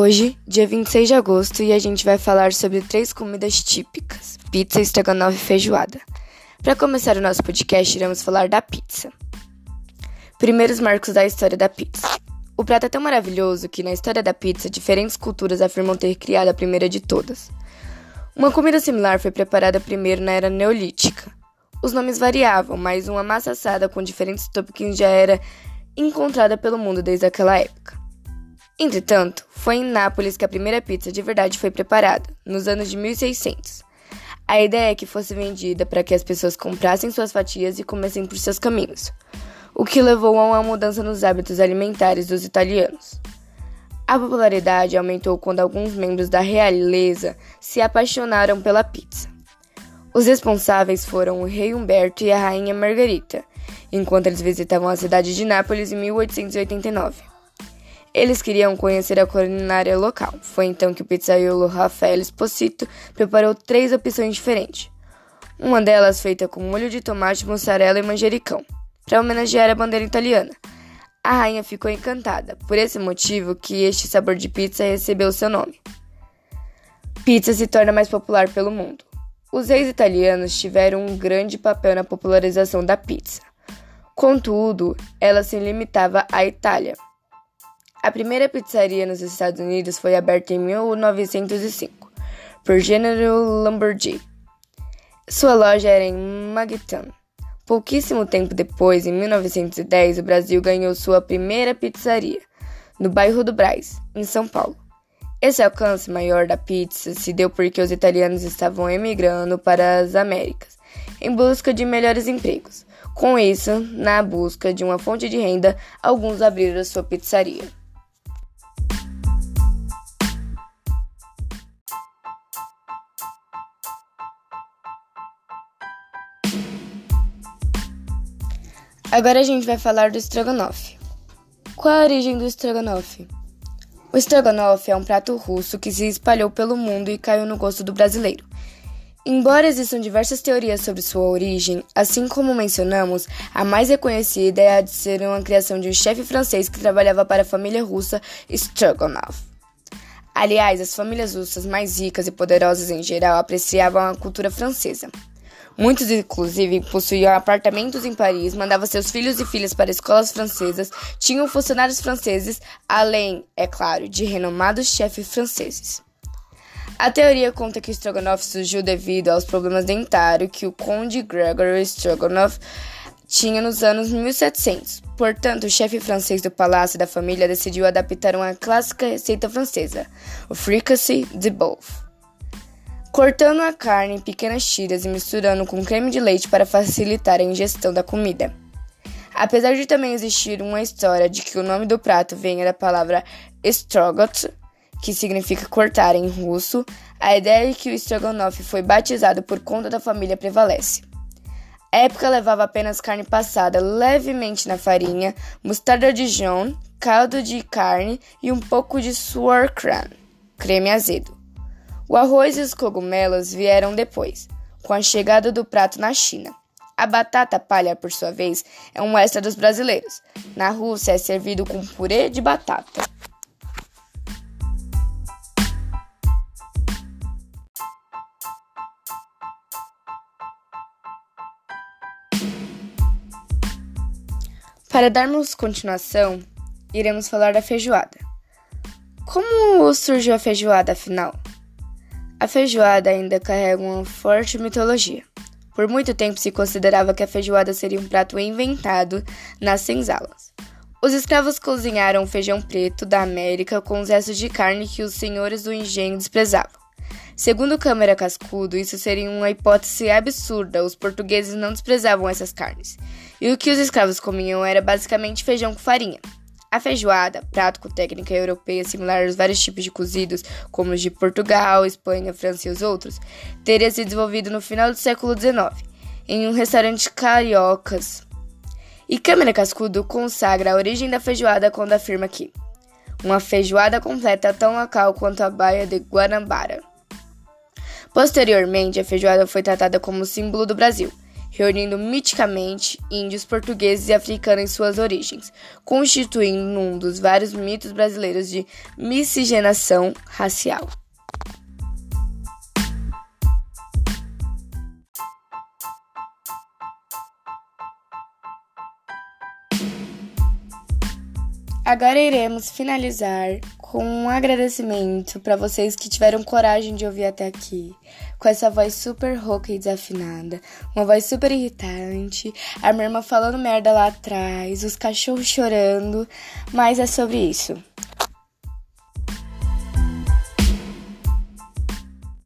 Hoje, dia 26 de agosto, e a gente vai falar sobre três comidas típicas: pizza, estrogonofe e feijoada. Para começar o nosso podcast, iremos falar da pizza. Primeiros marcos da história da pizza. O prato é tão maravilhoso que, na história da pizza, diferentes culturas afirmam ter criado a primeira de todas. Uma comida similar foi preparada primeiro na era neolítica. Os nomes variavam, mas uma massa assada com diferentes toppings já era encontrada pelo mundo desde aquela época. Entretanto, foi em Nápoles que a primeira pizza de verdade foi preparada, nos anos de 1600. A ideia é que fosse vendida para que as pessoas comprassem suas fatias e comessem por seus caminhos, o que levou a uma mudança nos hábitos alimentares dos italianos. A popularidade aumentou quando alguns membros da realeza se apaixonaram pela pizza. Os responsáveis foram o rei Humberto e a rainha Margarita, enquanto eles visitavam a cidade de Nápoles em 1889. Eles queriam conhecer a culinária local. Foi então que o pizzaiolo Rafael Esposito preparou três opções diferentes. Uma delas feita com molho de tomate, mussarela e manjericão, para homenagear a bandeira italiana. A rainha ficou encantada, por esse motivo que este sabor de pizza recebeu seu nome. Pizza se torna mais popular pelo mundo. Os reis italianos tiveram um grande papel na popularização da pizza. Contudo, ela se limitava à Itália. A primeira pizzaria nos Estados Unidos foi aberta em 1905 por General Lamborghini. Sua loja era em Magtown. Pouquíssimo tempo depois, em 1910, o Brasil ganhou sua primeira pizzaria, no bairro do Braz, em São Paulo. Esse alcance maior da pizza se deu porque os italianos estavam emigrando para as Américas em busca de melhores empregos. Com isso, na busca de uma fonte de renda, alguns abriram sua pizzaria. Agora a gente vai falar do estrogonofe. Qual a origem do estrogonofe? O estrogonofe é um prato russo que se espalhou pelo mundo e caiu no gosto do brasileiro. Embora existam diversas teorias sobre sua origem, assim como mencionamos, a mais reconhecida é a de ser uma criação de um chefe francês que trabalhava para a família russa Stroganov. Aliás, as famílias russas mais ricas e poderosas em geral apreciavam a cultura francesa. Muitos, inclusive, possuíam apartamentos em Paris, mandavam seus filhos e filhas para escolas francesas, tinham funcionários franceses, além, é claro, de renomados chefes franceses. A teoria conta que Stroganov surgiu devido aos problemas dentários que o conde Gregory Stroganov tinha nos anos 1700. Portanto, o chefe francês do palácio da família decidiu adaptar uma clássica receita francesa, o fricassee de bœuf cortando a carne em pequenas tiras e misturando com creme de leite para facilitar a ingestão da comida. Apesar de também existir uma história de que o nome do prato venha da palavra strogot, que significa cortar em russo, a ideia de que o strogonoff foi batizado por conta da família prevalece. A época levava apenas carne passada levemente na farinha, mostarda de Dijon, caldo de carne e um pouco de sauerkraut, creme azedo. O arroz e os cogumelos vieram depois, com a chegada do prato na China. A batata palha, por sua vez, é um extra dos brasileiros. Na Rússia é servido com purê de batata. Para darmos continuação, iremos falar da feijoada. Como surgiu a feijoada, afinal? A feijoada ainda carrega uma forte mitologia. Por muito tempo se considerava que a feijoada seria um prato inventado nas senzalas. Os escravos cozinharam feijão preto da América com os restos de carne que os senhores do engenho desprezavam. Segundo Câmara Cascudo, isso seria uma hipótese absurda, os portugueses não desprezavam essas carnes. E o que os escravos comiam era basicamente feijão com farinha. A feijoada, prato com técnica europeia similar aos vários tipos de cozidos, como os de Portugal, Espanha, França e os outros, teria se desenvolvido no final do século XIX, em um restaurante cariocas. E Câmara Cascudo consagra a origem da feijoada quando afirma que uma feijoada completa tão local quanto a Baía de Guanabara. Posteriormente, a feijoada foi tratada como símbolo do Brasil, reunindo miticamente índios, portugueses e africanos em suas origens, constituindo um dos vários mitos brasileiros de miscigenação racial. Agora iremos finalizar com um agradecimento para vocês que tiveram coragem de ouvir até aqui, com essa voz super rouca e desafinada, uma voz super irritante, a minha irmã falando merda lá atrás, os cachorros chorando, mas é sobre isso.